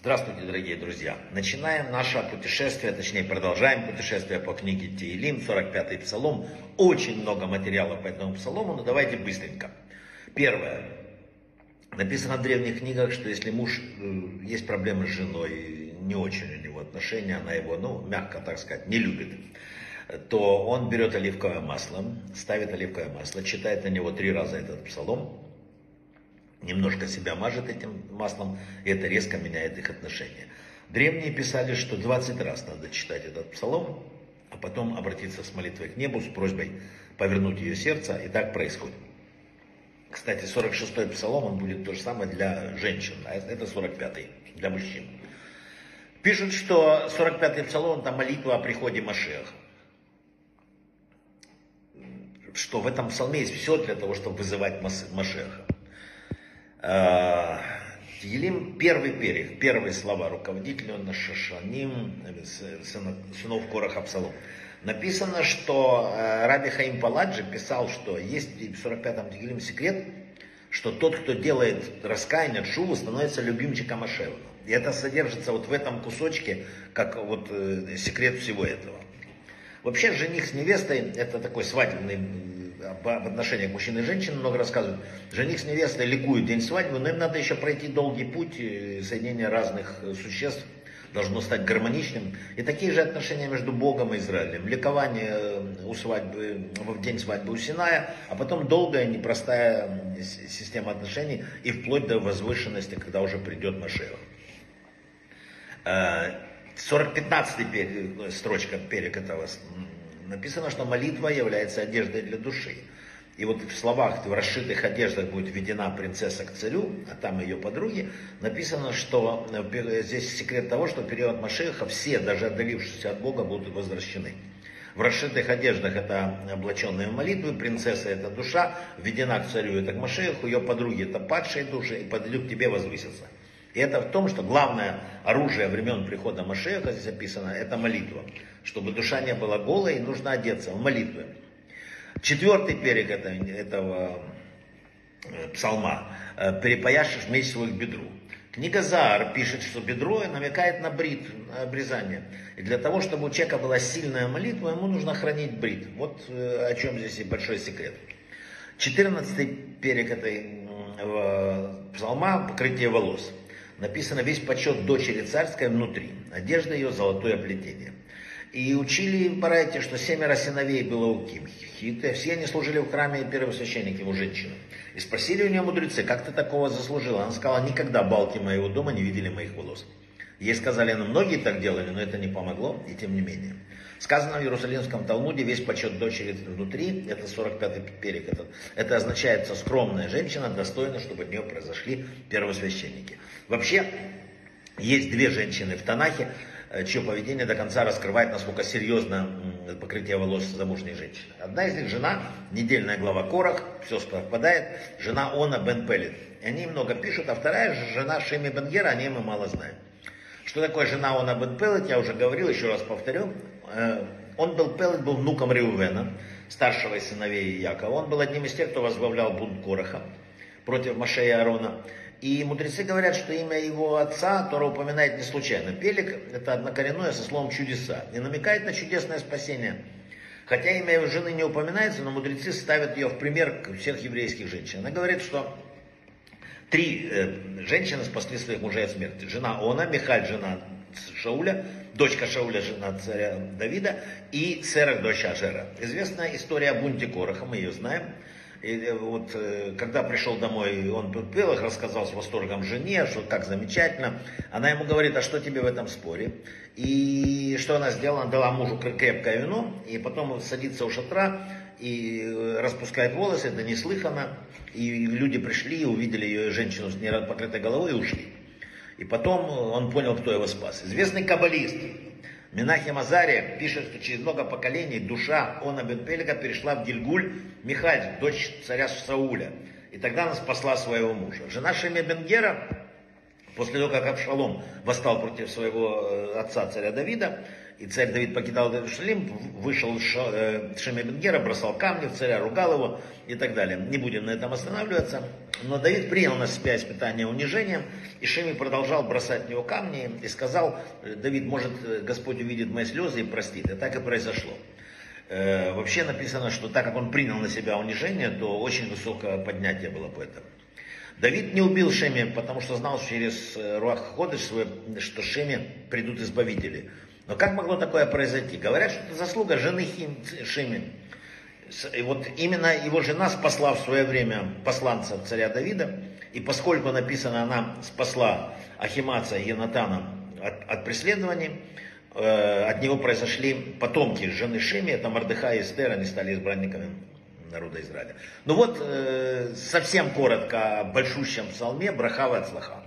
Здравствуйте, дорогие друзья! Начинаем наше путешествие, точнее продолжаем путешествие по книге Теилим, 45-й псалом. Очень много материала по этому псалому, но давайте быстренько. Первое. Написано в древних книгах, что если муж, э, есть проблемы с женой, не очень у него отношения, она его, ну, мягко так сказать, не любит, то он берет оливковое масло, ставит оливковое масло, читает на него три раза этот псалом, немножко себя мажет этим маслом, и это резко меняет их отношения. Древние писали, что 20 раз надо читать этот псалом, а потом обратиться с молитвой к небу, с просьбой повернуть ее сердце, и так происходит. Кстати, 46-й псалом, он будет то же самое для женщин, а это 45-й для мужчин. Пишут, что 45-й псалом, там молитва о приходе Машеха. Что в этом псалме есть все для того, чтобы вызывать Машеха. Елим первый перех, первые слова руководителя он Шашаним, сынов Короха Псалом. Написано, что э, Раби Хаим Паладжи писал, что есть в 45-м Тегилим секрет, что тот, кто делает раскаяние, шуву, становится любимчиком Ашева. И это содержится вот в этом кусочке, как вот э, секрет всего этого. Вообще жених с невестой, это такой свадебный об отношениях мужчин и женщин много рассказывают. Жених с невестой ликуют день свадьбы, но им надо еще пройти долгий путь э, соединения разных э, существ должно стать гармоничным. И такие же отношения между Богом и Израилем. Ликование э, у свадьбы, в день свадьбы у Синая, а потом долгая, непростая система отношений и вплоть до возвышенности, когда уже придет Машех. 40-15 строчка перек этого написано, что молитва является одеждой для души. И вот в словах, в расшитых одеждах будет введена принцесса к царю, а там ее подруги, написано, что здесь секрет того, что в период Машеха все, даже отдалившиеся от Бога, будут возвращены. В расшитых одеждах это облаченные молитвы, принцесса это душа, введена к царю это к Машеху, ее подруги это падшие души, и подойдут к тебе возвысятся. И это в том, что главное оружие времен прихода Машеха, здесь описано, это молитва. Чтобы душа не была голой, нужно одеться в молитвы. Четвертый перек этого, этого э, псалма. Э, «Перепояшешь меч свою к бедру». Книга Заар пишет, что бедро намекает на брит, на обрезание. И для того, чтобы у человека была сильная молитва, ему нужно хранить брит. Вот э, о чем здесь и большой секрет. Четырнадцатый перек этой псалма – покрытие волос. Написано весь почет дочери царской внутри, одежда ее золотое оплетение. И учили Барайте, что семеро сыновей было у Кимхита, все они служили в храме первосвященники, его женщины. И спросили у нее мудрецы, как ты такого заслужила? Она сказала, никогда балки моего дома не видели моих волос. Ей сказали, ну многие так делали, но это не помогло, и тем не менее. Сказано в Иерусалимском Талмуде, весь почет дочери внутри, это 45-й перек, это, это означает, что скромная женщина достойна, чтобы от нее произошли первосвященники. Вообще, есть две женщины в Танахе, Э, чье поведение до конца раскрывает, насколько серьезно покрытие волос замужней женщины. Одна из них жена, недельная глава Корах, все совпадает, жена Она Бен Пелет. Они много пишут, а вторая жена Шеми Бенгера, о ней мы мало знаем. Что такое жена Она Бен Пелет, я уже говорил, еще раз повторю. Э, он был Пелет, был внуком Риувена, старшего из сыновей Якова. Он был одним из тех, кто возглавлял бунт Кораха против Машея и Аарона. И мудрецы говорят, что имя его отца Тора упоминает не случайно. Пелик – это однокоренное со словом «чудеса» и намекает на чудесное спасение. Хотя имя его жены не упоминается, но мудрецы ставят ее в пример всех еврейских женщин. Она говорит, что три э, женщины спасли своих мужей от смерти. Жена Она, Михаль, жена Шауля, дочка Шауля, жена царя Давида, и Сера, дочь Ашера. Известная история о бунте Короха, мы ее знаем. И э, вот э, когда пришел домой, он пел их, рассказал с восторгом жене, что как замечательно. Она ему говорит, а что тебе в этом споре? И что она сделала? Она дала мужу крепкое вино, и потом садится у шатра и э, распускает волосы, это неслыханно. И люди пришли, увидели ее женщину с покрытой головой и ушли. И потом он понял, кто его спас. Известный каббалист, Минахим Азария пишет, что через много поколений душа Она бен Пелика перешла в Гильгуль Михаль, дочь царя Сауля. И тогда она спасла своего мужа. Жена Шеме Бенгера, после того, как Абшалом восстал против своего э, отца, царя Давида, и царь Давид покидал Иерусалим, вышел э, Шеми Бенгера, бросал камни в царя, ругал его и так далее. Не будем на этом останавливаться. Но Давид принял на себя испытание унижением, и Шеми продолжал бросать в него камни и сказал, Давид, может, Господь увидит мои слезы и простит. И так и произошло. Э, вообще написано, что так как он принял на себя унижение, то очень высокое поднятие было по этому. Давид не убил Шеми, потому что знал через э, Руах Ходыш, что Шеми придут избавители. Но как могло такое произойти? Говорят, что это заслуга жены Шими. И вот именно его жена спасла в свое время посланца царя Давида. И поскольку написано, она спасла Ахимаца и Янатана от, от преследований, э, от него произошли потомки жены Шими, это Мордыха и Эстер, они стали избранниками народа Израиля. Ну вот, э, совсем коротко о большущем псалме Брахава от Слаха.